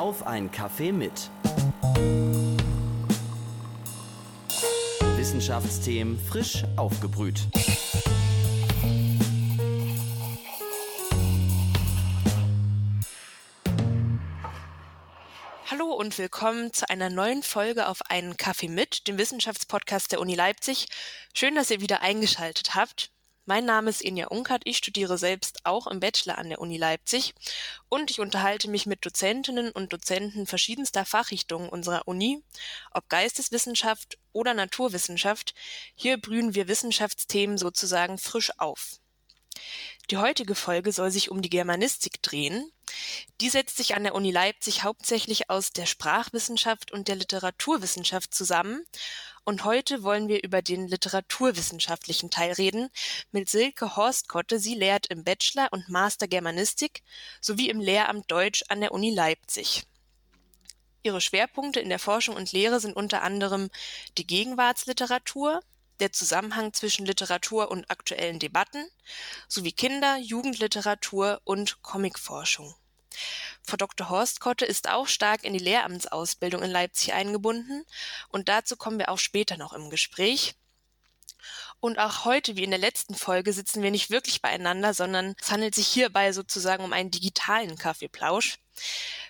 Auf ein Kaffee mit. Wissenschaftsthemen frisch aufgebrüht. Hallo und willkommen zu einer neuen Folge auf einen Kaffee mit, dem Wissenschaftspodcast der Uni Leipzig. Schön, dass ihr wieder eingeschaltet habt. Mein Name ist Inja Unkert, ich studiere selbst auch im Bachelor an der Uni Leipzig und ich unterhalte mich mit Dozentinnen und Dozenten verschiedenster Fachrichtungen unserer Uni, ob Geisteswissenschaft oder Naturwissenschaft. Hier brühen wir Wissenschaftsthemen sozusagen frisch auf. Die heutige Folge soll sich um die Germanistik drehen. Die setzt sich an der Uni Leipzig hauptsächlich aus der Sprachwissenschaft und der Literaturwissenschaft zusammen. Und heute wollen wir über den literaturwissenschaftlichen Teil reden mit Silke Horstkotte. Sie lehrt im Bachelor und Master Germanistik sowie im Lehramt Deutsch an der Uni Leipzig. Ihre Schwerpunkte in der Forschung und Lehre sind unter anderem die Gegenwartsliteratur, der Zusammenhang zwischen Literatur und aktuellen Debatten sowie Kinder-, Jugendliteratur und Comicforschung. Frau Dr. Horst Kotte ist auch stark in die Lehramtsausbildung in Leipzig eingebunden und dazu kommen wir auch später noch im Gespräch. Und auch heute, wie in der letzten Folge, sitzen wir nicht wirklich beieinander, sondern es handelt sich hierbei sozusagen um einen digitalen Kaffeeplausch.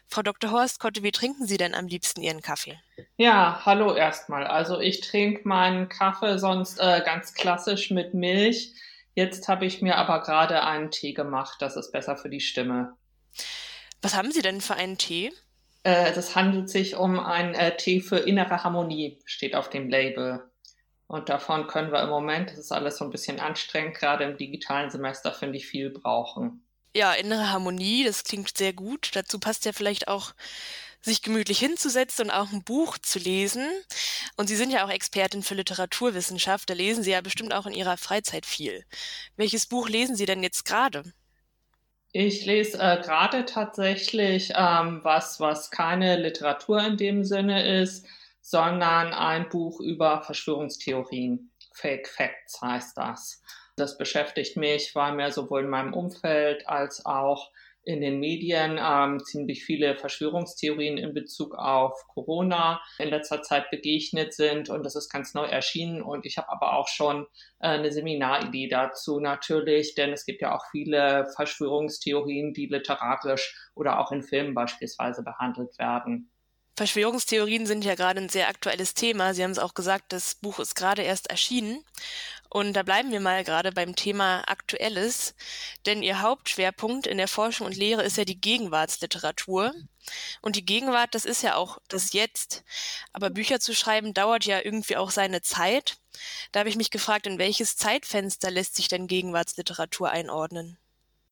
Frau Dr. Horst Kotte, wie trinken Sie denn am liebsten Ihren Kaffee? Ja, hallo erstmal. Also ich trinke meinen Kaffee sonst äh, ganz klassisch mit Milch. Jetzt habe ich mir aber gerade einen Tee gemacht. Das ist besser für die Stimme. Was haben Sie denn für einen Tee? Äh, das handelt sich um einen äh, Tee für innere Harmonie, steht auf dem Label. Und davon können wir im Moment, das ist alles so ein bisschen anstrengend, gerade im digitalen Semester, finde ich, viel brauchen ja, innere Harmonie, das klingt sehr gut. Dazu passt ja vielleicht auch, sich gemütlich hinzusetzen und auch ein Buch zu lesen. Und Sie sind ja auch Expertin für Literaturwissenschaft, da lesen Sie ja bestimmt auch in Ihrer Freizeit viel. Welches Buch lesen Sie denn jetzt gerade? Ich lese äh, gerade tatsächlich ähm, was, was keine Literatur in dem Sinne ist, sondern ein Buch über Verschwörungstheorien. Fake Facts heißt das. Das beschäftigt mich, weil mir sowohl in meinem Umfeld als auch in den Medien ähm, ziemlich viele Verschwörungstheorien in Bezug auf Corona in letzter Zeit begegnet sind und das ist ganz neu erschienen und ich habe aber auch schon äh, eine Seminaridee dazu natürlich, denn es gibt ja auch viele Verschwörungstheorien, die literarisch oder auch in Filmen beispielsweise behandelt werden. Verschwörungstheorien sind ja gerade ein sehr aktuelles Thema. Sie haben es auch gesagt, das Buch ist gerade erst erschienen. Und da bleiben wir mal gerade beim Thema Aktuelles, denn Ihr Hauptschwerpunkt in der Forschung und Lehre ist ja die Gegenwartsliteratur. Und die Gegenwart, das ist ja auch das Jetzt. Aber Bücher zu schreiben dauert ja irgendwie auch seine Zeit. Da habe ich mich gefragt, in welches Zeitfenster lässt sich denn Gegenwartsliteratur einordnen?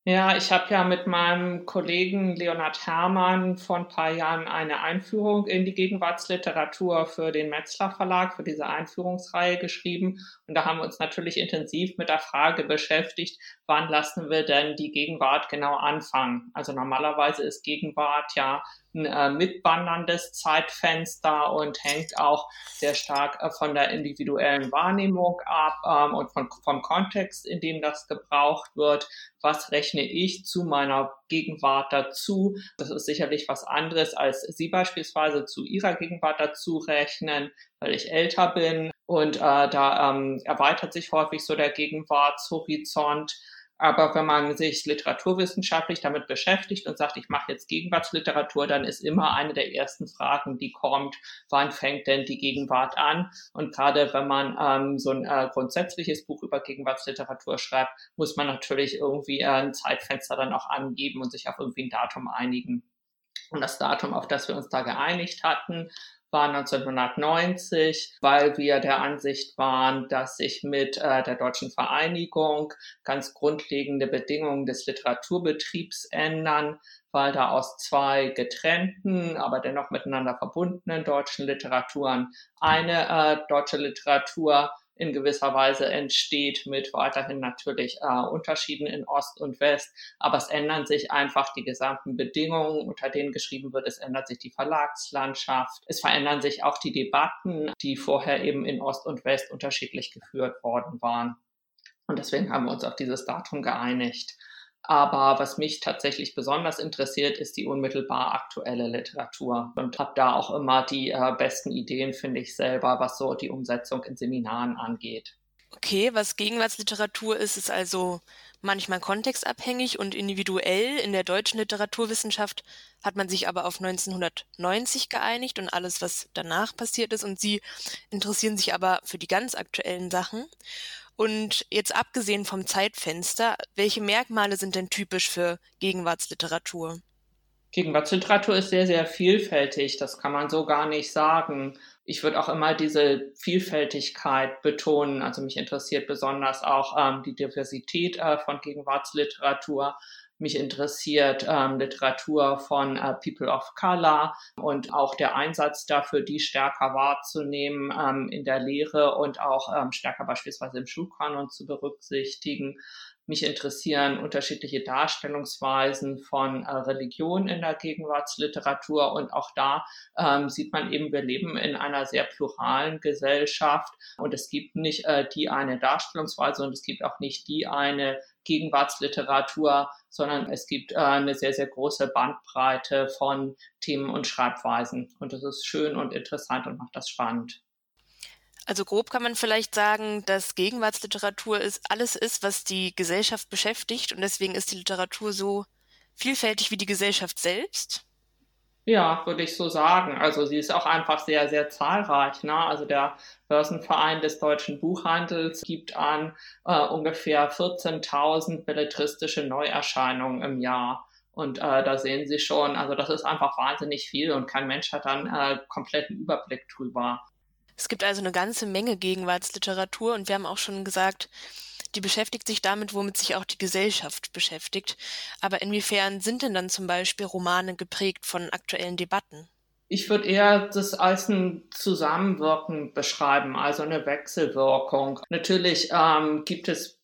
Ja, ich habe ja mit meinem Kollegen Leonhard Hermann vor ein paar Jahren eine Einführung in die Gegenwartsliteratur für den Metzler Verlag, für diese Einführungsreihe geschrieben. Und da haben wir uns natürlich intensiv mit der Frage beschäftigt, wann lassen wir denn die Gegenwart genau anfangen? Also normalerweise ist Gegenwart ja äh, mitwanderndes Zeitfenster und hängt auch sehr stark äh, von der individuellen Wahrnehmung ab ähm, und von, vom Kontext, in dem das gebraucht wird. Was rechne ich zu meiner Gegenwart dazu? Das ist sicherlich was anderes, als Sie beispielsweise zu Ihrer Gegenwart dazu rechnen, weil ich älter bin. Und äh, da ähm, erweitert sich häufig so der Gegenwartshorizont. Aber wenn man sich literaturwissenschaftlich damit beschäftigt und sagt, ich mache jetzt Gegenwartsliteratur, dann ist immer eine der ersten Fragen, die kommt, wann fängt denn die Gegenwart an? Und gerade wenn man ähm, so ein äh, grundsätzliches Buch über Gegenwartsliteratur schreibt, muss man natürlich irgendwie äh, ein Zeitfenster dann auch angeben und sich auf irgendwie ein Datum einigen. Und das Datum, auf das wir uns da geeinigt hatten, war 1990, weil wir der Ansicht waren, dass sich mit äh, der deutschen Vereinigung ganz grundlegende Bedingungen des Literaturbetriebs ändern, weil da aus zwei getrennten, aber dennoch miteinander verbundenen deutschen Literaturen eine äh, deutsche Literatur in gewisser Weise entsteht mit weiterhin natürlich äh, Unterschieden in Ost und West. Aber es ändern sich einfach die gesamten Bedingungen, unter denen geschrieben wird. Es ändert sich die Verlagslandschaft. Es verändern sich auch die Debatten, die vorher eben in Ost und West unterschiedlich geführt worden waren. Und deswegen haben wir uns auf dieses Datum geeinigt. Aber was mich tatsächlich besonders interessiert, ist die unmittelbar aktuelle Literatur und habe da auch immer die äh, besten Ideen, finde ich selber, was so die Umsetzung in Seminaren angeht. Okay, was Gegenwartsliteratur ist, ist also manchmal kontextabhängig und individuell. In der deutschen Literaturwissenschaft hat man sich aber auf 1990 geeinigt und alles, was danach passiert ist. Und Sie interessieren sich aber für die ganz aktuellen Sachen. Und jetzt abgesehen vom Zeitfenster, welche Merkmale sind denn typisch für Gegenwartsliteratur? Gegenwartsliteratur ist sehr, sehr vielfältig. Das kann man so gar nicht sagen. Ich würde auch immer diese Vielfältigkeit betonen. Also mich interessiert besonders auch ähm, die Diversität äh, von Gegenwartsliteratur. Mich interessiert ähm, Literatur von äh, People of Color und auch der Einsatz dafür, die stärker wahrzunehmen ähm, in der Lehre und auch ähm, stärker beispielsweise im Schulkanon zu berücksichtigen. Mich interessieren unterschiedliche Darstellungsweisen von äh, Religion in der Gegenwartsliteratur und auch da ähm, sieht man eben, wir leben in einer sehr pluralen Gesellschaft und es gibt nicht äh, die eine Darstellungsweise und es gibt auch nicht die eine Gegenwartsliteratur, sondern es gibt äh, eine sehr, sehr große Bandbreite von Themen und Schreibweisen. Und das ist schön und interessant und macht das spannend. Also grob kann man vielleicht sagen, dass Gegenwartsliteratur ist, alles ist, was die Gesellschaft beschäftigt und deswegen ist die Literatur so vielfältig wie die Gesellschaft selbst. Ja, würde ich so sagen. Also sie ist auch einfach sehr, sehr zahlreich. Ne? Also der Börsenverein des deutschen Buchhandels gibt an äh, ungefähr 14.000 belletristische Neuerscheinungen im Jahr. Und äh, da sehen Sie schon, also das ist einfach wahnsinnig viel und kein Mensch hat dann äh, kompletten Überblick drüber. Es gibt also eine ganze Menge Gegenwartsliteratur und wir haben auch schon gesagt, die beschäftigt sich damit, womit sich auch die Gesellschaft beschäftigt. Aber inwiefern sind denn dann zum Beispiel Romane geprägt von aktuellen Debatten? Ich würde eher das als ein Zusammenwirken beschreiben, also eine Wechselwirkung. Natürlich ähm, gibt es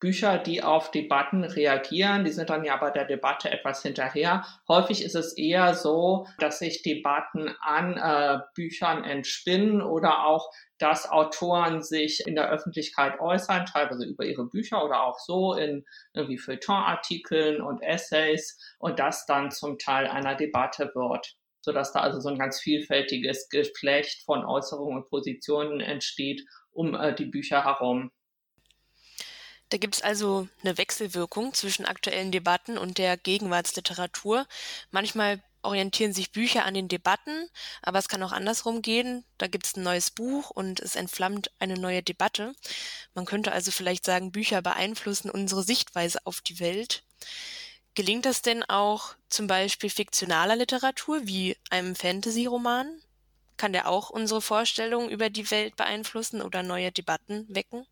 Bücher, die auf Debatten reagieren. Die sind dann ja bei der Debatte etwas hinterher. Häufig ist es eher so, dass sich Debatten an äh, Büchern entspinnen oder auch, dass Autoren sich in der Öffentlichkeit äußern, teilweise über ihre Bücher oder auch so in irgendwie Feuilleton-Artikeln und Essays und das dann zum Teil einer Debatte wird sodass da also so ein ganz vielfältiges Geflecht von Äußerungen und Positionen entsteht um äh, die Bücher herum. Da gibt es also eine Wechselwirkung zwischen aktuellen Debatten und der Gegenwartsliteratur. Manchmal orientieren sich Bücher an den Debatten, aber es kann auch andersrum gehen. Da gibt es ein neues Buch und es entflammt eine neue Debatte. Man könnte also vielleicht sagen, Bücher beeinflussen unsere Sichtweise auf die Welt. Gelingt das denn auch zum Beispiel fiktionaler Literatur wie einem Fantasy-Roman? Kann der auch unsere Vorstellungen über die Welt beeinflussen oder neue Debatten wecken?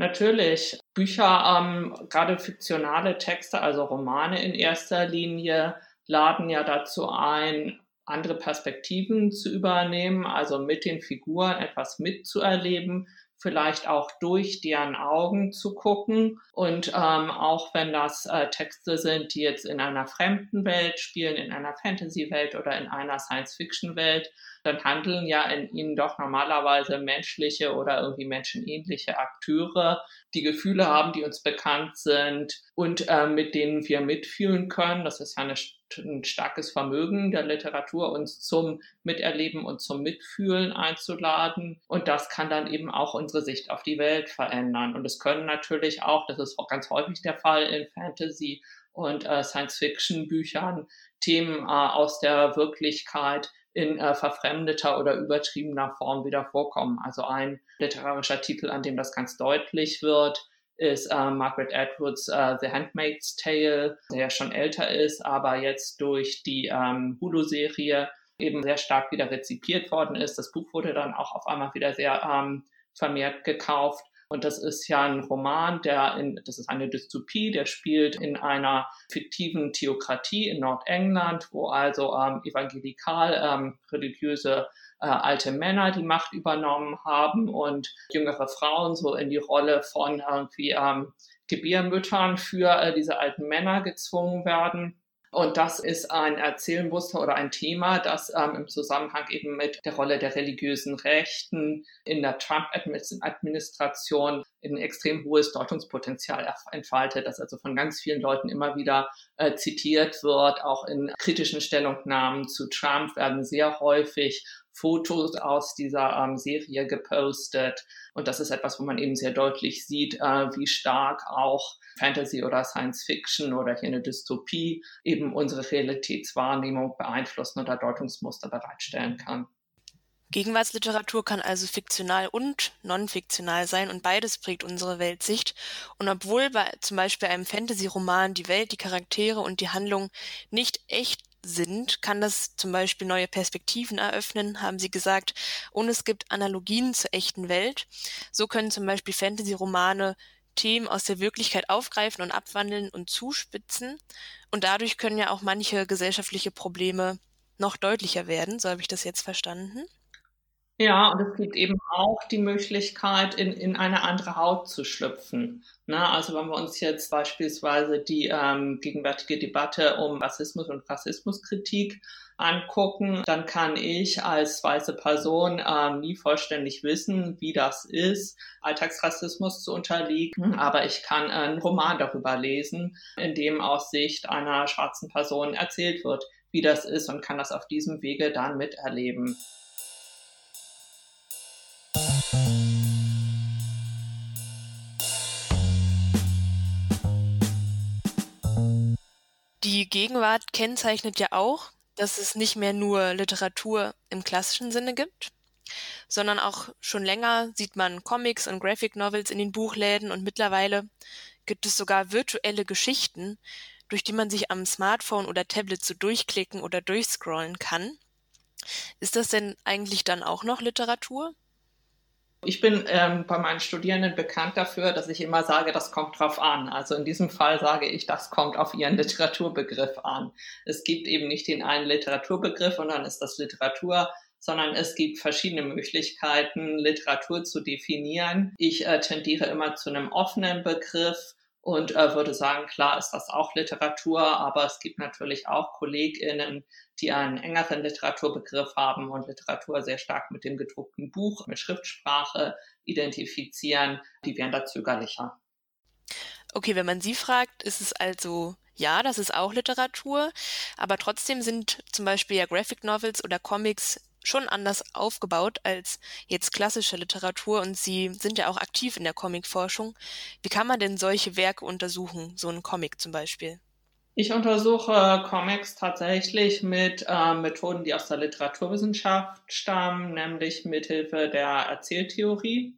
Natürlich. Bücher, ähm, gerade fiktionale Texte, also Romane in erster Linie, laden ja dazu ein, andere Perspektiven zu übernehmen, also mit den Figuren etwas mitzuerleben, vielleicht auch durch deren Augen zu gucken. Und ähm, auch wenn das äh, Texte sind, die jetzt in einer fremden Welt spielen, in einer Fantasy-Welt oder in einer Science-Fiction-Welt, dann handeln ja in ihnen doch normalerweise menschliche oder irgendwie menschenähnliche Akteure, die Gefühle haben, die uns bekannt sind und äh, mit denen wir mitfühlen können. Das ist ja eine, ein starkes Vermögen der Literatur, uns zum Miterleben und zum Mitfühlen einzuladen. Und das kann dann eben auch unsere Sicht auf die Welt verändern. Und es können natürlich auch, das ist auch ganz häufig der Fall in Fantasy und äh, Science-Fiction-Büchern, Themen äh, aus der Wirklichkeit in äh, verfremdeter oder übertriebener Form wieder vorkommen. Also ein literarischer Titel, an dem das ganz deutlich wird, ist äh, Margaret Atwoods äh, The Handmaid's Tale, der ja schon älter ist, aber jetzt durch die ähm, Hulu-Serie eben sehr stark wieder rezipiert worden ist. Das Buch wurde dann auch auf einmal wieder sehr ähm, vermehrt gekauft. Und das ist ja ein Roman, der in, das ist eine Dystopie, der spielt in einer fiktiven Theokratie in Nordengland, wo also ähm, evangelikal ähm, religiöse äh, alte Männer die Macht übernommen haben und jüngere Frauen so in die Rolle von irgendwie ähm, Gebärmüttern für äh, diese alten Männer gezwungen werden. Und das ist ein Erzählmuster oder ein Thema, das ähm, im Zusammenhang eben mit der Rolle der religiösen Rechten in der Trump-Administration ein extrem hohes Deutungspotenzial entfaltet, das also von ganz vielen Leuten immer wieder äh, zitiert wird. Auch in kritischen Stellungnahmen zu Trump werden sehr häufig Fotos aus dieser ähm, Serie gepostet. Und das ist etwas, wo man eben sehr deutlich sieht, äh, wie stark auch Fantasy oder Science Fiction oder hier eine Dystopie eben unsere Realitätswahrnehmung beeinflussen oder Deutungsmuster bereitstellen kann. Gegenwartsliteratur kann also fiktional und non-fiktional sein und beides prägt unsere Weltsicht. Und obwohl bei zum Beispiel einem Fantasy-Roman die Welt, die Charaktere und die Handlung nicht echt sind, kann das zum Beispiel neue Perspektiven eröffnen, haben Sie gesagt, und es gibt Analogien zur echten Welt. So können zum Beispiel Fantasy-Romane Themen aus der Wirklichkeit aufgreifen und abwandeln und zuspitzen. Und dadurch können ja auch manche gesellschaftliche Probleme noch deutlicher werden. So habe ich das jetzt verstanden. Ja, und es gibt eben auch die Möglichkeit, in, in eine andere Haut zu schlüpfen. Ne? Also wenn wir uns jetzt beispielsweise die ähm, gegenwärtige Debatte um Rassismus und Rassismuskritik angucken, dann kann ich als weiße Person ähm, nie vollständig wissen, wie das ist, Alltagsrassismus zu unterliegen. Aber ich kann einen Roman darüber lesen, in dem aus Sicht einer schwarzen Person erzählt wird, wie das ist und kann das auf diesem Wege dann miterleben. Die Gegenwart kennzeichnet ja auch, dass es nicht mehr nur Literatur im klassischen Sinne gibt, sondern auch schon länger sieht man Comics und Graphic Novels in den Buchläden und mittlerweile gibt es sogar virtuelle Geschichten, durch die man sich am Smartphone oder Tablet so durchklicken oder durchscrollen kann. Ist das denn eigentlich dann auch noch Literatur? Ich bin ähm, bei meinen Studierenden bekannt dafür, dass ich immer sage, das kommt drauf an. Also in diesem Fall sage ich, das kommt auf ihren Literaturbegriff an. Es gibt eben nicht den einen Literaturbegriff und dann ist das Literatur, sondern es gibt verschiedene Möglichkeiten, Literatur zu definieren. Ich äh, tendiere immer zu einem offenen Begriff und äh, würde sagen, klar ist das auch Literatur, aber es gibt natürlich auch KollegInnen, die einen engeren Literaturbegriff haben und Literatur sehr stark mit dem gedruckten Buch, mit Schriftsprache identifizieren, die wären da zögerlicher. Okay, wenn man Sie fragt, ist es also ja, das ist auch Literatur, aber trotzdem sind zum Beispiel ja Graphic Novels oder Comics schon anders aufgebaut als jetzt klassische Literatur und Sie sind ja auch aktiv in der Comicforschung. Wie kann man denn solche Werke untersuchen, so ein Comic zum Beispiel? Ich untersuche Comics tatsächlich mit äh, Methoden, die aus der Literaturwissenschaft stammen, nämlich mithilfe der Erzähltheorie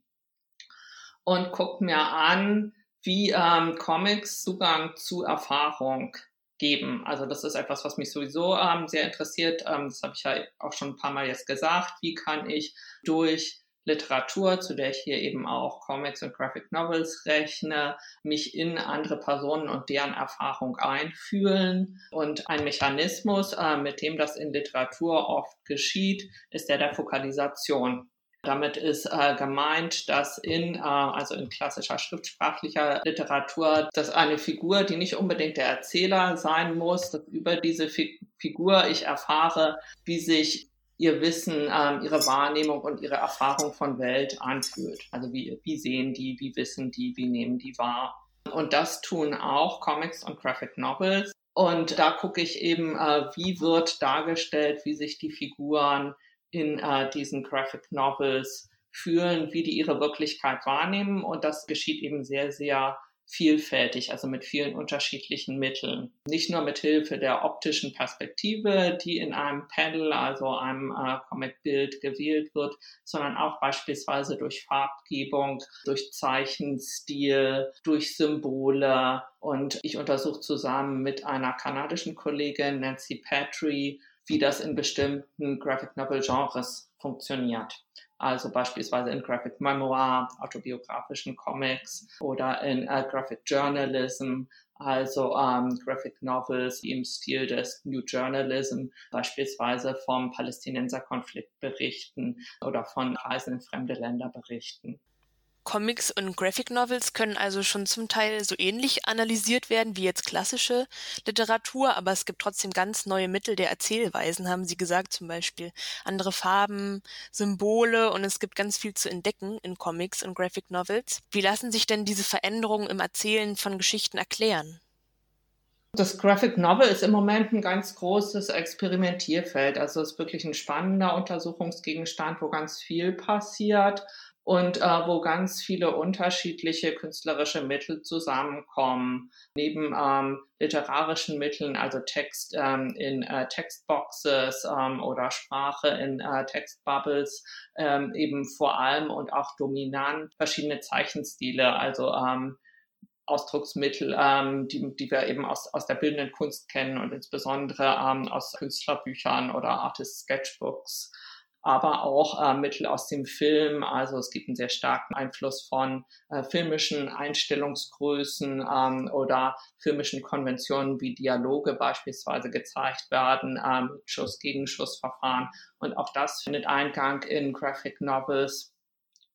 und gucke mir an, wie ähm, Comics Zugang zu Erfahrung geben. Also das ist etwas, was mich sowieso ähm, sehr interessiert. Ähm, das habe ich ja auch schon ein paar Mal jetzt gesagt. Wie kann ich durch Literatur, zu der ich hier eben auch Comics und Graphic Novels rechne, mich in andere Personen und deren Erfahrung einfühlen. Und ein Mechanismus, äh, mit dem das in Literatur oft geschieht, ist der der Fokalisation. Damit ist äh, gemeint, dass in, äh, also in klassischer schriftsprachlicher Literatur, dass eine Figur, die nicht unbedingt der Erzähler sein muss, dass über diese Fi Figur ich erfahre, wie sich ihr Wissen, ähm, ihre Wahrnehmung und ihre Erfahrung von Welt anfühlt. Also wie, wie sehen die, wie wissen die, wie nehmen die wahr. Und das tun auch Comics und Graphic Novels. Und da gucke ich eben, äh, wie wird dargestellt, wie sich die Figuren in äh, diesen Graphic Novels fühlen, wie die ihre Wirklichkeit wahrnehmen. Und das geschieht eben sehr, sehr vielfältig, also mit vielen unterschiedlichen Mitteln. Nicht nur mit Hilfe der optischen Perspektive, die in einem Panel, also einem äh, Comic-Bild gewählt wird, sondern auch beispielsweise durch Farbgebung, durch Zeichenstil, durch Symbole. Und ich untersuche zusammen mit einer kanadischen Kollegin, Nancy Petrie, wie das in bestimmten Graphic Novel Genres funktioniert. Also beispielsweise in Graphic Memoir, autobiografischen Comics oder in äh, Graphic Journalism, also ähm, Graphic Novels im Stil des New Journalism, beispielsweise vom Palästinenserkonflikt berichten oder von Reisen in fremde Länder berichten. Comics und Graphic Novels können also schon zum Teil so ähnlich analysiert werden wie jetzt klassische Literatur, aber es gibt trotzdem ganz neue Mittel der Erzählweisen, haben Sie gesagt, zum Beispiel andere Farben, Symbole und es gibt ganz viel zu entdecken in Comics und Graphic Novels. Wie lassen sich denn diese Veränderungen im Erzählen von Geschichten erklären? Das Graphic Novel ist im Moment ein ganz großes Experimentierfeld. Also es ist wirklich ein spannender Untersuchungsgegenstand, wo ganz viel passiert und äh, wo ganz viele unterschiedliche künstlerische Mittel zusammenkommen. Neben ähm, literarischen Mitteln, also Text ähm, in äh, Textboxes ähm, oder Sprache in äh, Textbubbles, ähm, eben vor allem und auch dominant verschiedene Zeichenstile, also ähm, Ausdrucksmittel, ähm, die, die wir eben aus, aus der bildenden Kunst kennen und insbesondere ähm, aus Künstlerbüchern oder Artist Sketchbooks aber auch äh, Mittel aus dem Film. Also es gibt einen sehr starken Einfluss von äh, filmischen Einstellungsgrößen ähm, oder filmischen Konventionen, wie Dialoge beispielsweise gezeigt werden, ähm, Schuss-Gegenschuss-Verfahren. Und auch das findet Eingang in Graphic Novels.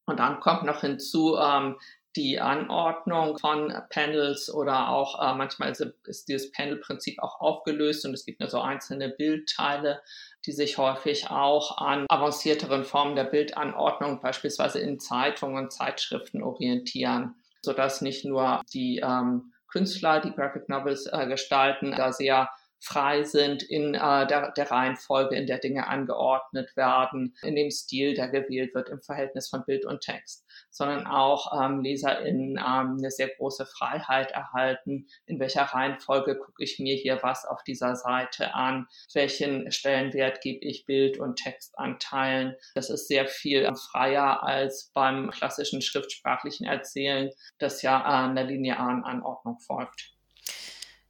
Und dann kommt noch hinzu, ähm, die Anordnung von Panels oder auch äh, manchmal ist dieses Panel-Prinzip auch aufgelöst und es gibt nur so einzelne Bildteile, die sich häufig auch an avancierteren Formen der Bildanordnung, beispielsweise in Zeitungen und Zeitschriften orientieren, sodass nicht nur die ähm, Künstler, die Graphic Novels äh, gestalten, da sehr frei sind in äh, der, der Reihenfolge, in der Dinge angeordnet werden, in dem Stil, der gewählt wird im Verhältnis von Bild und Text, sondern auch ähm, LeserInnen ähm, eine sehr große Freiheit erhalten, in welcher Reihenfolge gucke ich mir hier was auf dieser Seite an, welchen Stellenwert gebe ich Bild- und Textanteilen. Das ist sehr viel freier als beim klassischen schriftsprachlichen Erzählen, das ja äh, einer linearen Anordnung folgt.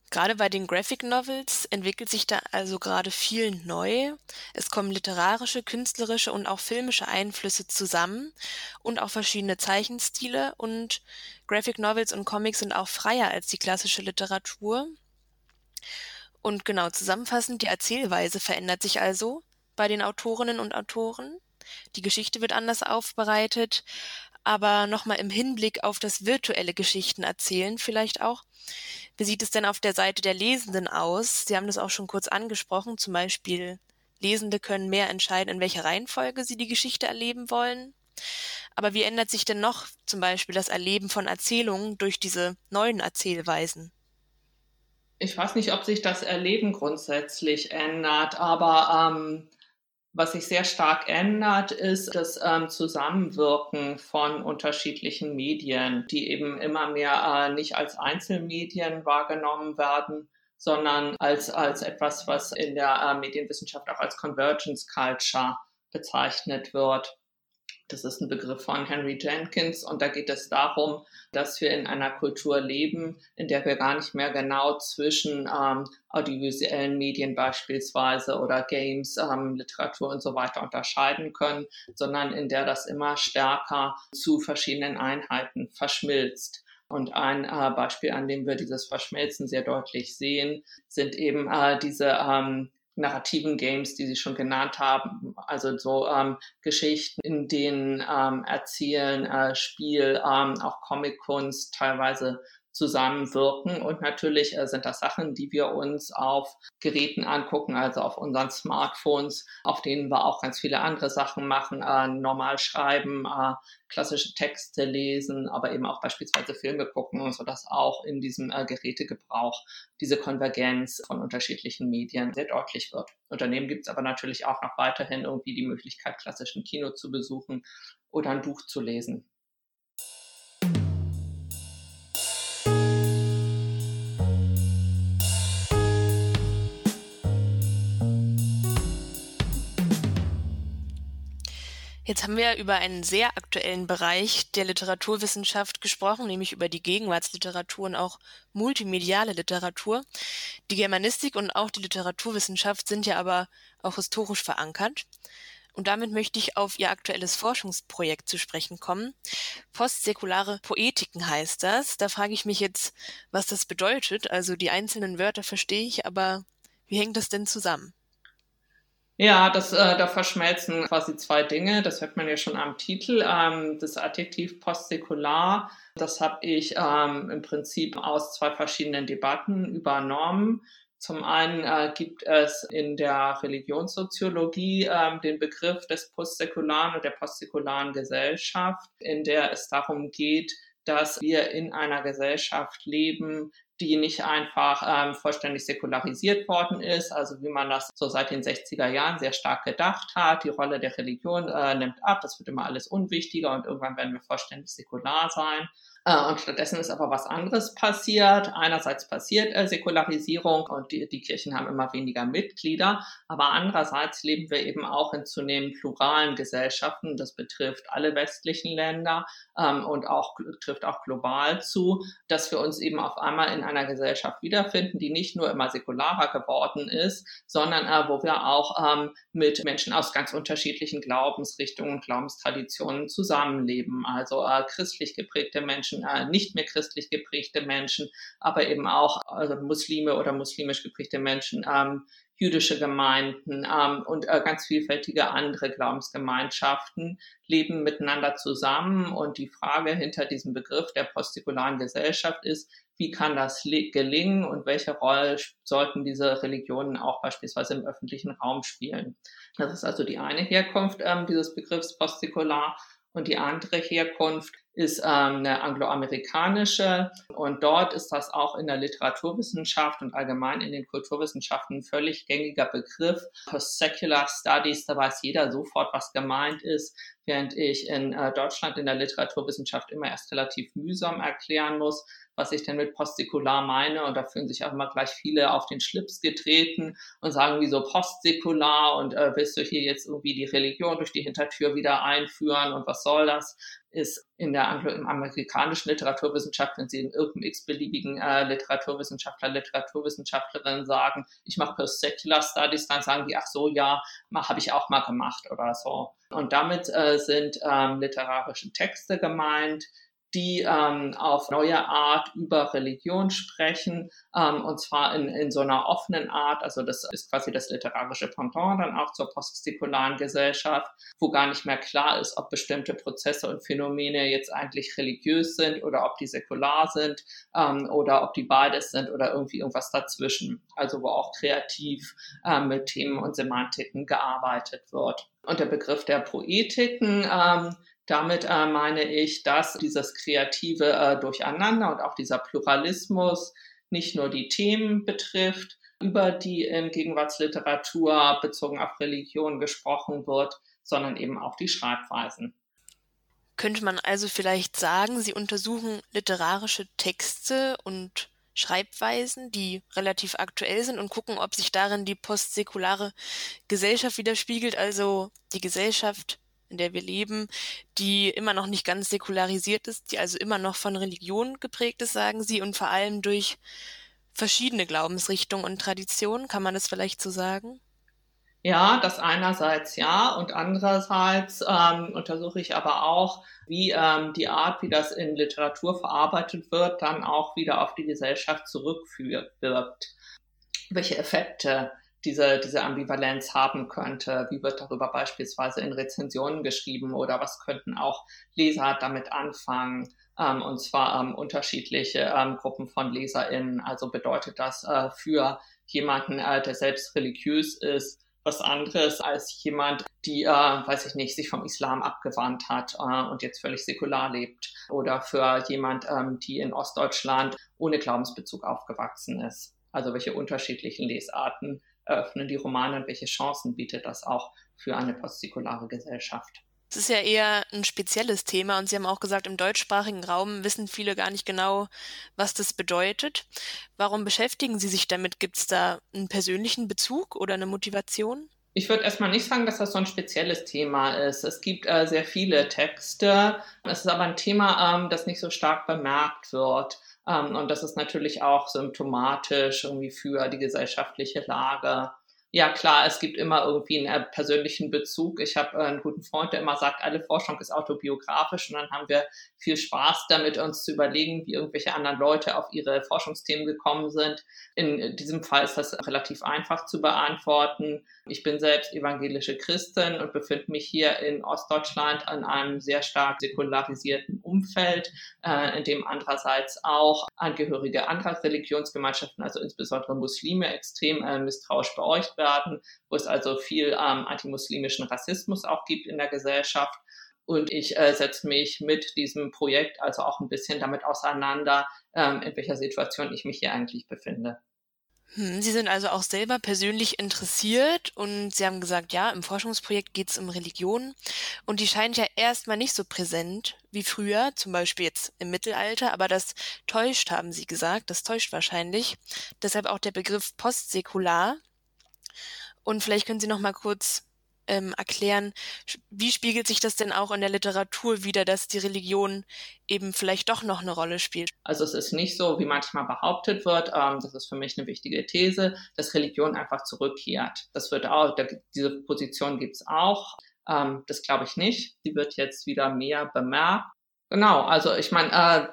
Gerade bei den Graphic Novels entwickelt sich da also gerade viel neu. Es kommen literarische, künstlerische und auch filmische Einflüsse zusammen und auch verschiedene Zeichenstile und Graphic Novels und Comics sind auch freier als die klassische Literatur. Und genau zusammenfassend, die Erzählweise verändert sich also bei den Autorinnen und Autoren. Die Geschichte wird anders aufbereitet, aber nochmal im Hinblick auf das virtuelle Geschichtenerzählen vielleicht auch. Wie sieht es denn auf der Seite der Lesenden aus? Sie haben das auch schon kurz angesprochen, zum Beispiel Lesende können mehr entscheiden, in welcher Reihenfolge sie die Geschichte erleben wollen. Aber wie ändert sich denn noch zum Beispiel das Erleben von Erzählungen durch diese neuen Erzählweisen? Ich weiß nicht, ob sich das Erleben grundsätzlich ändert, aber ähm, was sich sehr stark ändert, ist das ähm, Zusammenwirken von unterschiedlichen Medien, die eben immer mehr äh, nicht als Einzelmedien wahrgenommen werden, sondern als, als etwas, was in der äh, Medienwissenschaft auch als Convergence Culture bezeichnet wird. Das ist ein Begriff von Henry Jenkins und da geht es darum, dass wir in einer Kultur leben, in der wir gar nicht mehr genau zwischen ähm, audiovisuellen Medien beispielsweise oder Games, ähm, Literatur und so weiter unterscheiden können, sondern in der das immer stärker zu verschiedenen Einheiten verschmilzt. Und ein äh, Beispiel, an dem wir dieses Verschmelzen sehr deutlich sehen, sind eben äh, diese ähm, narrativen Games, die Sie schon genannt haben, also so ähm, Geschichten, in denen ähm, Erzählen, äh, Spiel, ähm, auch Comic-Kunst teilweise zusammenwirken. Und natürlich äh, sind das Sachen, die wir uns auf Geräten angucken, also auf unseren Smartphones, auf denen wir auch ganz viele andere Sachen machen, äh, normal schreiben, äh, klassische Texte lesen, aber eben auch beispielsweise Filme gucken, sodass auch in diesem Gerätegebrauch diese Konvergenz von unterschiedlichen Medien sehr deutlich wird. Unternehmen gibt es aber natürlich auch noch weiterhin irgendwie die Möglichkeit, klassischen Kino zu besuchen oder ein Buch zu lesen. Jetzt haben wir über einen sehr aktuellen Bereich der Literaturwissenschaft gesprochen, nämlich über die Gegenwartsliteratur und auch multimediale Literatur. Die Germanistik und auch die Literaturwissenschaft sind ja aber auch historisch verankert. Und damit möchte ich auf Ihr aktuelles Forschungsprojekt zu sprechen kommen. Postsäkulare Poetiken heißt das. Da frage ich mich jetzt, was das bedeutet. Also die einzelnen Wörter verstehe ich, aber wie hängt das denn zusammen? Ja, das, äh, da verschmelzen quasi zwei Dinge. Das hört man ja schon am Titel. Ähm, das Adjektiv postsäkular, das habe ich ähm, im Prinzip aus zwei verschiedenen Debatten übernommen. Zum einen äh, gibt es in der Religionssoziologie äh, den Begriff des postsäkularen und der postsäkularen Gesellschaft, in der es darum geht, dass wir in einer Gesellschaft leben, die nicht einfach ähm, vollständig säkularisiert worden ist, also wie man das so seit den 60er Jahren sehr stark gedacht hat. Die Rolle der Religion äh, nimmt ab, das wird immer alles unwichtiger und irgendwann werden wir vollständig säkular sein. Äh, und stattdessen ist aber was anderes passiert. Einerseits passiert äh, Säkularisierung und die, die Kirchen haben immer weniger Mitglieder, aber andererseits leben wir eben auch in zunehmend pluralen Gesellschaften. Das betrifft alle westlichen Länder ähm, und auch trifft auch global zu, dass wir uns eben auf einmal in einer Gesellschaft wiederfinden, die nicht nur immer säkularer geworden ist, sondern äh, wo wir auch ähm, mit Menschen aus ganz unterschiedlichen Glaubensrichtungen Glaubenstraditionen zusammenleben. Also äh, christlich geprägte Menschen Menschen, äh, nicht mehr christlich geprägte Menschen, aber eben auch also Muslime oder muslimisch geprägte Menschen, ähm, jüdische Gemeinden ähm, und äh, ganz vielfältige andere Glaubensgemeinschaften leben miteinander zusammen. Und die Frage hinter diesem Begriff der postsäkularen Gesellschaft ist, wie kann das gelingen und welche Rolle sollten diese Religionen auch beispielsweise im öffentlichen Raum spielen? Das ist also die eine Herkunft ähm, dieses Begriffs postsäkular. Und die andere Herkunft ist ähm, eine angloamerikanische und dort ist das auch in der Literaturwissenschaft und allgemein in den Kulturwissenschaften ein völlig gängiger Begriff. Secular Studies, da weiß jeder sofort, was gemeint ist, während ich in äh, Deutschland in der Literaturwissenschaft immer erst relativ mühsam erklären muss, was ich denn mit postsäkular meine. Und da fühlen sich auch immer gleich viele auf den Schlips getreten und sagen, wieso postsäkular und äh, willst du hier jetzt irgendwie die Religion durch die Hintertür wieder einführen und was soll das? Ist in der im amerikanischen Literaturwissenschaft, wenn Sie in irgendeinem x-beliebigen äh, Literaturwissenschaftler, Literaturwissenschaftlerin sagen, ich mache Post-Secular Studies, dann sagen die, ach so, ja, habe ich auch mal gemacht oder so. Und damit äh, sind ähm, literarische Texte gemeint, die ähm, auf neue Art über Religion sprechen, ähm, und zwar in, in so einer offenen Art. Also das ist quasi das literarische Pendant dann auch zur postsäkularen Gesellschaft, wo gar nicht mehr klar ist, ob bestimmte Prozesse und Phänomene jetzt eigentlich religiös sind oder ob die säkular sind ähm, oder ob die beides sind oder irgendwie irgendwas dazwischen. Also wo auch kreativ ähm, mit Themen und Semantiken gearbeitet wird. Und der Begriff der Poetiken, ähm, damit äh, meine ich, dass dieses kreative äh, Durcheinander und auch dieser Pluralismus nicht nur die Themen betrifft, über die in Gegenwartsliteratur bezogen auf Religion gesprochen wird, sondern eben auch die Schreibweisen. Könnte man also vielleicht sagen, Sie untersuchen literarische Texte und Schreibweisen, die relativ aktuell sind und gucken, ob sich darin die postsäkulare Gesellschaft widerspiegelt, also die Gesellschaft in der wir leben, die immer noch nicht ganz säkularisiert ist, die also immer noch von Religion geprägt ist, sagen Sie, und vor allem durch verschiedene Glaubensrichtungen und Traditionen. Kann man das vielleicht so sagen? Ja, das einerseits ja und andererseits ähm, untersuche ich aber auch, wie ähm, die Art, wie das in Literatur verarbeitet wird, dann auch wieder auf die Gesellschaft zurückwirkt. Welche Effekte diese, diese Ambivalenz haben könnte. Wie wird darüber beispielsweise in Rezensionen geschrieben oder was könnten auch Leser damit anfangen? Ähm, und zwar ähm, unterschiedliche ähm, Gruppen von LeserInnen. Also bedeutet das äh, für jemanden, äh, der selbst religiös ist, was anderes als jemand, die, äh, weiß ich nicht, sich vom Islam abgewandt hat äh, und jetzt völlig säkular lebt. Oder für jemand, ähm, die in Ostdeutschland ohne Glaubensbezug aufgewachsen ist. Also welche unterschiedlichen Lesarten eröffnen die Romane und welche Chancen bietet das auch für eine postsäkulare Gesellschaft? Es ist ja eher ein spezielles Thema und Sie haben auch gesagt, im deutschsprachigen Raum wissen viele gar nicht genau, was das bedeutet. Warum beschäftigen Sie sich damit? Gibt es da einen persönlichen Bezug oder eine Motivation? Ich würde erstmal nicht sagen, dass das so ein spezielles Thema ist. Es gibt äh, sehr viele Texte. Es ist aber ein Thema, ähm, das nicht so stark bemerkt wird. Ähm, und das ist natürlich auch symptomatisch irgendwie für die gesellschaftliche Lage. Ja, klar, es gibt immer irgendwie einen äh, persönlichen Bezug. Ich habe äh, einen guten Freund, der immer sagt, alle Forschung ist autobiografisch und dann haben wir viel Spaß damit, uns zu überlegen, wie irgendwelche anderen Leute auf ihre Forschungsthemen gekommen sind. In diesem Fall ist das relativ einfach zu beantworten. Ich bin selbst evangelische Christin und befinde mich hier in Ostdeutschland an einem sehr stark säkularisierten Umfeld, äh, in dem andererseits auch Angehörige anderer Religionsgemeinschaften, also insbesondere Muslime, extrem äh, misstrauisch beäugt werden, wo es also viel ähm, antimuslimischen Rassismus auch gibt in der Gesellschaft. Und ich äh, setze mich mit diesem Projekt also auch ein bisschen damit auseinander, ähm, in welcher Situation ich mich hier eigentlich befinde. Hm, Sie sind also auch selber persönlich interessiert und Sie haben gesagt, ja, im Forschungsprojekt geht es um Religion und die scheint ja erstmal nicht so präsent wie früher, zum Beispiel jetzt im Mittelalter, aber das täuscht, haben Sie gesagt, das täuscht wahrscheinlich. Deshalb auch der Begriff postsäkular. Und vielleicht können Sie noch mal kurz ähm, erklären, wie spiegelt sich das denn auch in der Literatur wieder, dass die Religion eben vielleicht doch noch eine Rolle spielt? Also es ist nicht so, wie manchmal behauptet wird, ähm, das ist für mich eine wichtige These, dass Religion einfach zurückkehrt. Das wird auch, da, diese Position gibt es auch. Ähm, das glaube ich nicht. Die wird jetzt wieder mehr bemerkt. Genau, also ich meine, äh,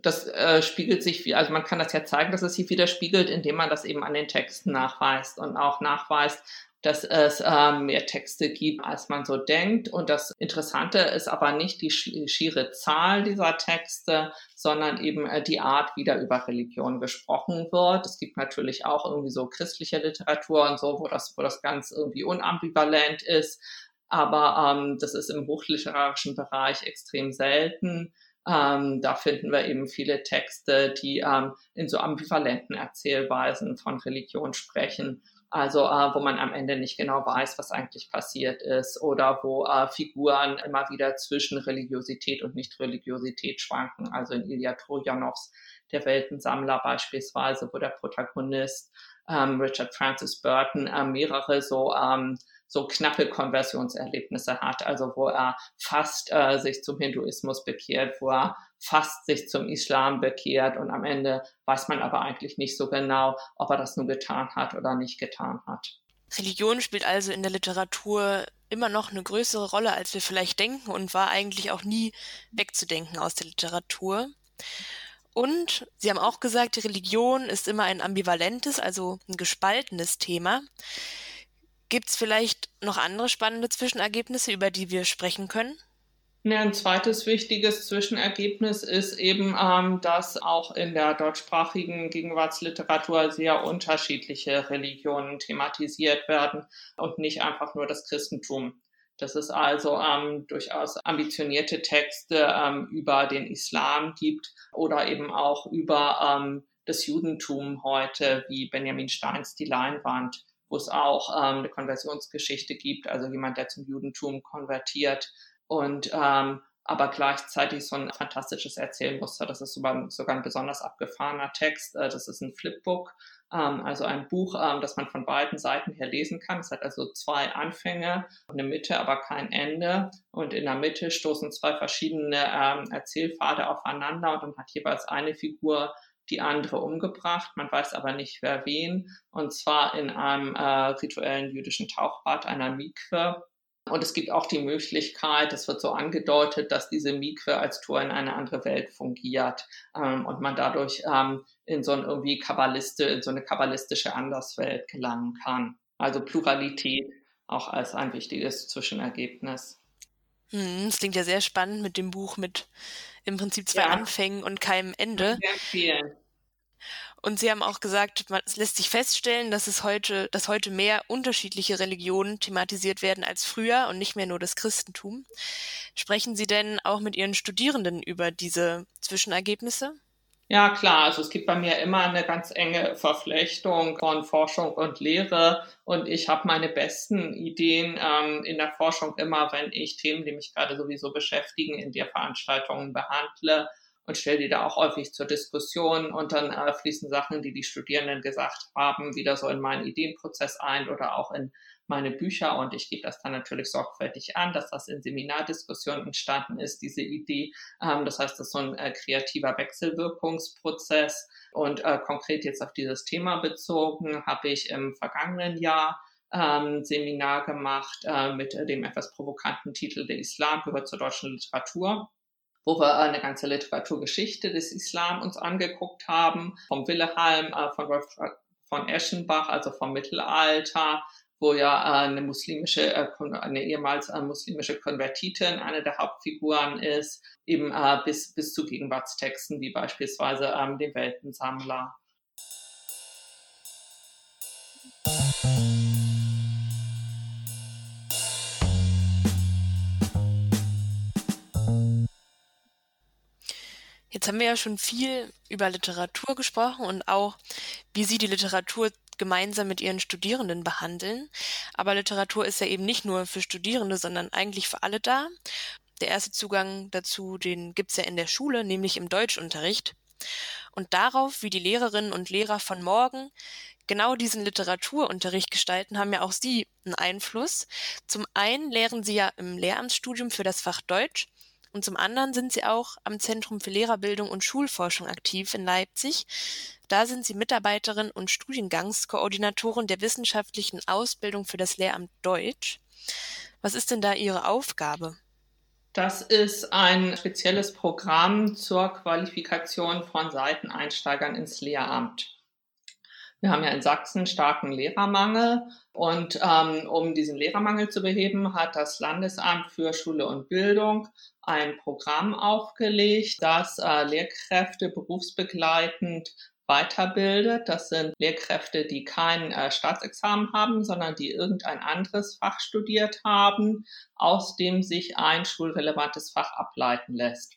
das äh, spiegelt sich, wie, also man kann das ja zeigen, dass es sich widerspiegelt, indem man das eben an den Texten nachweist und auch nachweist, dass es äh, mehr Texte gibt, als man so denkt. Und das Interessante ist aber nicht die schiere Zahl dieser Texte, sondern eben äh, die Art, wie da über Religion gesprochen wird. Es gibt natürlich auch irgendwie so christliche Literatur und so, wo das, wo das ganz irgendwie unambivalent ist. Aber ähm, das ist im hochliterarischen Bereich extrem selten. Ähm, da finden wir eben viele Texte, die ähm, in so ambivalenten Erzählweisen von Religion sprechen. Also äh, wo man am Ende nicht genau weiß, was eigentlich passiert ist oder wo äh, Figuren immer wieder zwischen Religiosität und Nicht-Religiosität schwanken. Also in Ilya Trojanows Der Weltensammler beispielsweise, wo der Protagonist ähm, Richard Francis Burton äh, mehrere so ähm, so knappe Konversionserlebnisse hat, also wo er fast äh, sich zum Hinduismus bekehrt, wo er fast sich zum Islam bekehrt und am Ende weiß man aber eigentlich nicht so genau, ob er das nur getan hat oder nicht getan hat. Religion spielt also in der Literatur immer noch eine größere Rolle, als wir vielleicht denken und war eigentlich auch nie wegzudenken aus der Literatur. Und Sie haben auch gesagt, die Religion ist immer ein ambivalentes, also ein gespaltenes Thema. Gibt es vielleicht noch andere spannende Zwischenergebnisse, über die wir sprechen können? Ein zweites wichtiges Zwischenergebnis ist eben, ähm, dass auch in der deutschsprachigen Gegenwartsliteratur sehr unterschiedliche Religionen thematisiert werden und nicht einfach nur das Christentum. Dass es also ähm, durchaus ambitionierte Texte ähm, über den Islam gibt oder eben auch über ähm, das Judentum heute, wie Benjamin Steins Die Leinwand, wo es auch ähm, eine Konversionsgeschichte gibt, also jemand, der zum Judentum konvertiert und ähm, aber gleichzeitig so ein fantastisches Erzählmuster. Das ist sogar, sogar ein besonders abgefahrener Text. Äh, das ist ein Flipbook, ähm, also ein Buch, ähm, das man von beiden Seiten her lesen kann. Es hat also zwei Anfänge, eine Mitte, aber kein Ende. Und in der Mitte stoßen zwei verschiedene ähm, Erzählpfade aufeinander und dann hat jeweils eine Figur die andere umgebracht. Man weiß aber nicht, wer wen. Und zwar in einem äh, rituellen jüdischen Tauchbad, einer Mikwe und es gibt auch die Möglichkeit, es wird so angedeutet, dass diese Mikwe als Tor in eine andere Welt fungiert ähm, und man dadurch ähm, in so ein irgendwie Kabbaliste, in so eine kabbalistische Anderswelt gelangen kann. Also Pluralität auch als ein wichtiges Zwischenergebnis. Hm, das klingt ja sehr spannend mit dem Buch mit im Prinzip zwei ja. Anfängen und keinem Ende. Sehr viel. Und Sie haben auch gesagt, man, es lässt sich feststellen, dass es heute, dass heute mehr unterschiedliche Religionen thematisiert werden als früher und nicht mehr nur das Christentum. Sprechen Sie denn auch mit Ihren Studierenden über diese Zwischenergebnisse? Ja, klar. Also es gibt bei mir immer eine ganz enge Verflechtung von Forschung und Lehre. Und ich habe meine besten Ideen ähm, in der Forschung immer, wenn ich Themen, die mich gerade sowieso beschäftigen, in der Veranstaltungen behandle und stelle die da auch häufig zur Diskussion. Und dann äh, fließen Sachen, die die Studierenden gesagt haben, wieder so in meinen Ideenprozess ein oder auch in meine Bücher. Und ich gebe das dann natürlich sorgfältig an, dass das in Seminardiskussionen entstanden ist, diese Idee. Ähm, das heißt, das ist so ein äh, kreativer Wechselwirkungsprozess. Und äh, konkret jetzt auf dieses Thema bezogen habe ich im vergangenen Jahr ähm, Seminar gemacht äh, mit dem etwas provokanten Titel Der Islam gehört zur deutschen Literatur wo wir eine ganze Literaturgeschichte des Islam uns angeguckt haben, vom Willehalm, äh, von Wolf von Eschenbach, also vom Mittelalter, wo ja äh, eine muslimische, äh, eine ehemals äh, muslimische Konvertitin eine der Hauptfiguren ist, eben äh, bis, bis zu Gegenwartstexten wie beispielsweise ähm, dem Weltensammler. Jetzt haben wir ja schon viel über Literatur gesprochen und auch, wie Sie die Literatur gemeinsam mit Ihren Studierenden behandeln. Aber Literatur ist ja eben nicht nur für Studierende, sondern eigentlich für alle da. Der erste Zugang dazu, den gibt's ja in der Schule, nämlich im Deutschunterricht. Und darauf, wie die Lehrerinnen und Lehrer von morgen genau diesen Literaturunterricht gestalten, haben ja auch Sie einen Einfluss. Zum einen lehren Sie ja im Lehramtsstudium für das Fach Deutsch und zum anderen sind sie auch am Zentrum für Lehrerbildung und Schulforschung aktiv in Leipzig. Da sind sie Mitarbeiterin und Studiengangskoordinatorin der wissenschaftlichen Ausbildung für das Lehramt Deutsch. Was ist denn da Ihre Aufgabe? Das ist ein spezielles Programm zur Qualifikation von Seiteneinsteigern ins Lehramt. Wir haben ja in Sachsen starken Lehrermangel und ähm, um diesen Lehrermangel zu beheben, hat das Landesamt für Schule und Bildung ein Programm aufgelegt, das äh, Lehrkräfte berufsbegleitend weiterbildet. Das sind Lehrkräfte, die kein äh, Staatsexamen haben, sondern die irgendein anderes Fach studiert haben, aus dem sich ein schulrelevantes Fach ableiten lässt.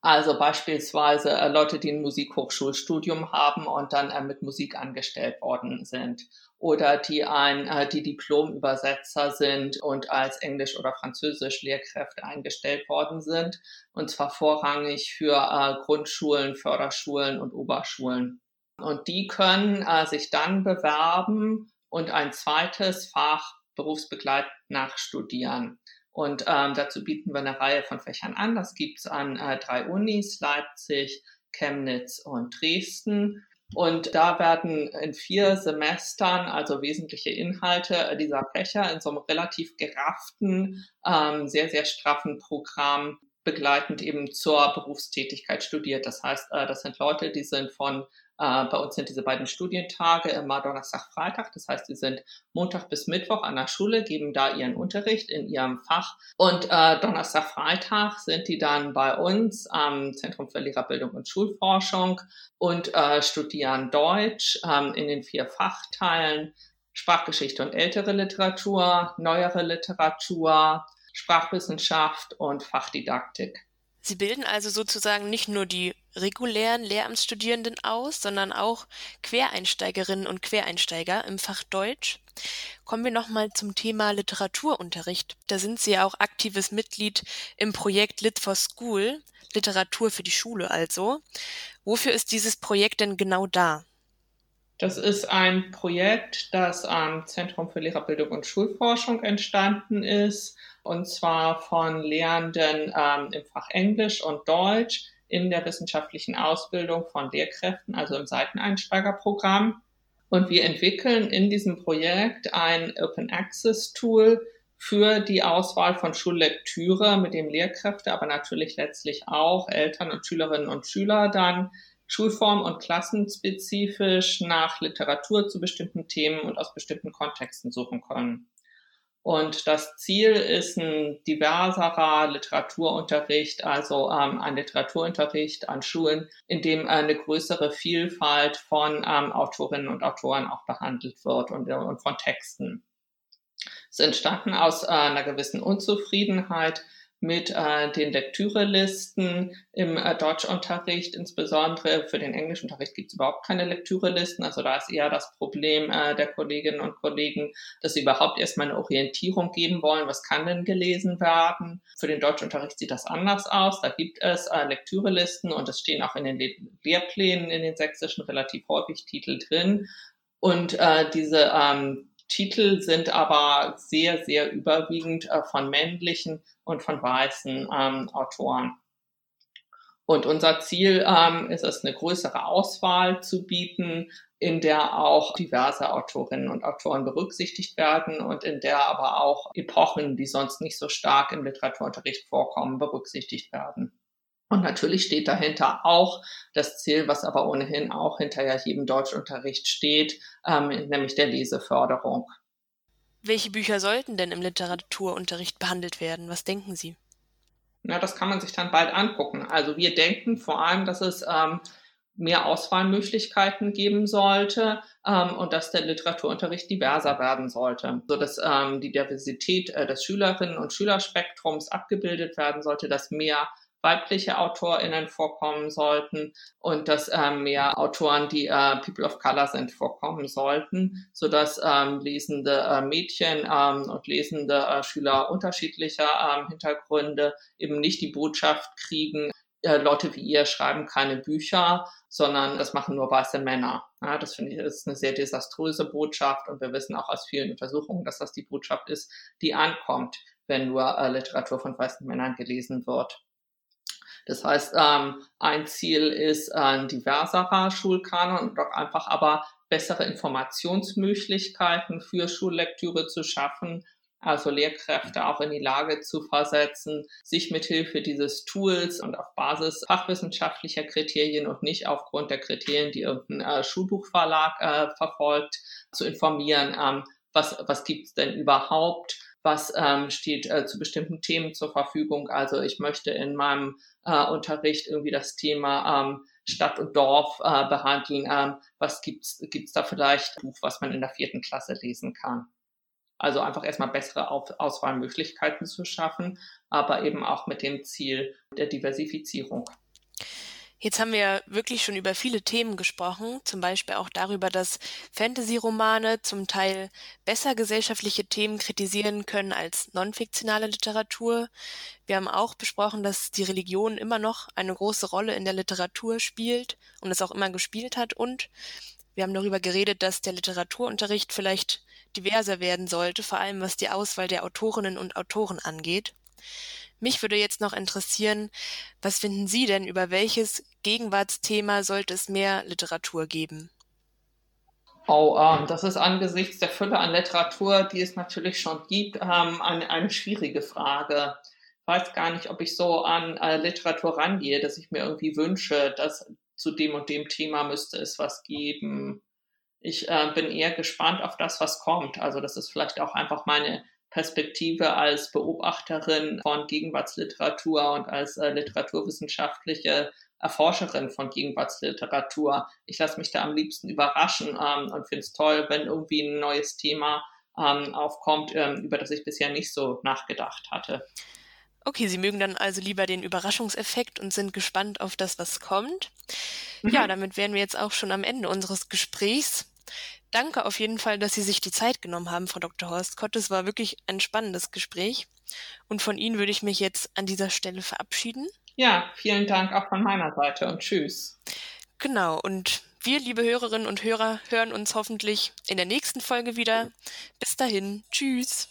Also beispielsweise äh, Leute, die ein Musikhochschulstudium haben und dann äh, mit Musik angestellt worden sind. Oder die ein, äh, die Diplomübersetzer sind und als Englisch- oder Französisch-Lehrkräfte eingestellt worden sind. Und zwar vorrangig für Grundschulen, Förderschulen und Oberschulen. Und die können sich dann bewerben und ein zweites Fach berufsbegleitend nachstudieren. Und ähm, dazu bieten wir eine Reihe von Fächern an. Das gibt's an äh, drei Unis, Leipzig, Chemnitz und Dresden. Und da werden in vier Semestern also wesentliche Inhalte dieser Fächer in so einem relativ gerafften, ähm, sehr, sehr straffen Programm begleitend eben zur Berufstätigkeit studiert. Das heißt, äh, das sind Leute, die sind von äh, bei uns sind diese beiden Studientage immer Donnerstag, Freitag. Das heißt, sie sind Montag bis Mittwoch an der Schule, geben da ihren Unterricht in ihrem Fach. Und äh, Donnerstag, Freitag sind die dann bei uns am Zentrum für Lehrerbildung und Schulforschung und äh, studieren Deutsch ähm, in den vier Fachteilen. Sprachgeschichte und ältere Literatur, neuere Literatur, Sprachwissenschaft und Fachdidaktik. Sie bilden also sozusagen nicht nur die regulären Lehramtsstudierenden aus, sondern auch Quereinsteigerinnen und Quereinsteiger im Fach Deutsch. Kommen wir nochmal zum Thema Literaturunterricht. Da sind Sie ja auch aktives Mitglied im Projekt Lit for School, Literatur für die Schule also. Wofür ist dieses Projekt denn genau da? Das ist ein Projekt, das am Zentrum für Lehrerbildung und Schulforschung entstanden ist, und zwar von Lehrenden ähm, im Fach Englisch und Deutsch in der wissenschaftlichen Ausbildung von Lehrkräften, also im Seiteneinsteigerprogramm. Und wir entwickeln in diesem Projekt ein Open Access Tool für die Auswahl von Schullektüre, mit dem Lehrkräfte, aber natürlich letztlich auch Eltern und Schülerinnen und Schüler dann schulform- und klassenspezifisch nach Literatur zu bestimmten Themen und aus bestimmten Kontexten suchen können. Und das Ziel ist ein diverserer Literaturunterricht, also ähm, ein Literaturunterricht an Schulen, in dem eine größere Vielfalt von ähm, Autorinnen und Autoren auch behandelt wird und, und von Texten. Es entstanden aus äh, einer gewissen Unzufriedenheit mit äh, den Lektürelisten im äh, Deutschunterricht. Insbesondere für den Englischunterricht gibt es überhaupt keine Lektürelisten. Also da ist eher das Problem äh, der Kolleginnen und Kollegen, dass sie überhaupt erstmal eine Orientierung geben wollen, was kann denn gelesen werden. Für den Deutschunterricht sieht das anders aus. Da gibt es äh, Lektürelisten und es stehen auch in den Le Lehrplänen in den sächsischen relativ häufig Titel drin. Und äh, diese ähm, Titel sind aber sehr, sehr überwiegend äh, von männlichen und von weißen ähm, Autoren. Und unser Ziel ähm, ist es, eine größere Auswahl zu bieten in der auch diverse Autorinnen und Autoren berücksichtigt werden und in der aber auch Epochen, die sonst nicht so stark im Literaturunterricht vorkommen, berücksichtigt werden. Und natürlich steht dahinter auch das Ziel, was aber ohnehin auch hinter ja jedem Deutschunterricht steht, ähm, nämlich der Leseförderung. Welche Bücher sollten denn im Literaturunterricht behandelt werden? Was denken Sie? Na, das kann man sich dann bald angucken. Also wir denken vor allem, dass es ähm, mehr Auswahlmöglichkeiten geben sollte ähm, und dass der Literaturunterricht diverser werden sollte, so dass ähm, die Diversität äh, des Schülerinnen und Schülerspektrums abgebildet werden sollte, dass mehr weibliche AutorInnen vorkommen sollten und dass ähm, mehr Autoren, die äh, People of Color sind, vorkommen sollten, so dass ähm, lesende äh, Mädchen ähm, und lesende äh, Schüler unterschiedlicher ähm, Hintergründe eben nicht die Botschaft kriegen, äh, Leute wie ihr schreiben keine Bücher, sondern das machen nur weiße Männer. Ja, das finde ich ist eine sehr desaströse Botschaft und wir wissen auch aus vielen Untersuchungen, dass das die Botschaft ist, die ankommt, wenn nur äh, Literatur von weißen Männern gelesen wird. Das heißt, ähm, ein Ziel ist ein diverserer Schulkanon und auch einfach aber bessere Informationsmöglichkeiten für Schullektüre zu schaffen, also Lehrkräfte auch in die Lage zu versetzen, sich mit Hilfe dieses Tools und auf Basis fachwissenschaftlicher Kriterien und nicht aufgrund der Kriterien, die irgendein äh, Schulbuchverlag äh, verfolgt, zu informieren, ähm, was, was gibt's denn überhaupt, was ähm, steht äh, zu bestimmten Themen zur Verfügung. Also ich möchte in meinem äh, Unterricht irgendwie das Thema ähm, Stadt und Dorf äh, behandeln. Ähm, was gibt's gibt's da vielleicht ein Buch, was man in der vierten Klasse lesen kann? Also einfach erstmal bessere Auf Auswahlmöglichkeiten zu schaffen, aber eben auch mit dem Ziel der Diversifizierung. Jetzt haben wir wirklich schon über viele Themen gesprochen, zum Beispiel auch darüber, dass Fantasy-Romane zum Teil besser gesellschaftliche Themen kritisieren können als non-fiktionale Literatur. Wir haben auch besprochen, dass die Religion immer noch eine große Rolle in der Literatur spielt und es auch immer gespielt hat. Und wir haben darüber geredet, dass der Literaturunterricht vielleicht diverser werden sollte, vor allem was die Auswahl der Autorinnen und Autoren angeht. Mich würde jetzt noch interessieren, was finden Sie denn, über welches Gegenwartsthema sollte es mehr Literatur geben? Oh, ähm, das ist angesichts der Fülle an Literatur, die es natürlich schon gibt, ähm, eine, eine schwierige Frage. Ich weiß gar nicht, ob ich so an äh, Literatur rangehe, dass ich mir irgendwie wünsche, dass zu dem und dem Thema müsste es was geben. Ich äh, bin eher gespannt auf das, was kommt. Also das ist vielleicht auch einfach meine Perspektive als Beobachterin von Gegenwartsliteratur und als äh, literaturwissenschaftliche Erforscherin von Gegenwartsliteratur. Ich lasse mich da am liebsten überraschen ähm, und finde es toll, wenn irgendwie ein neues Thema ähm, aufkommt, ähm, über das ich bisher nicht so nachgedacht hatte. Okay, Sie mögen dann also lieber den Überraschungseffekt und sind gespannt auf das, was kommt. Mhm. Ja, damit wären wir jetzt auch schon am Ende unseres Gesprächs. Danke auf jeden Fall, dass Sie sich die Zeit genommen haben, Frau Dr. Horst Kott. Es war wirklich ein spannendes Gespräch. Und von Ihnen würde ich mich jetzt an dieser Stelle verabschieden. Ja, vielen Dank auch von meiner Seite und tschüss. Genau, und wir, liebe Hörerinnen und Hörer, hören uns hoffentlich in der nächsten Folge wieder. Bis dahin, tschüss.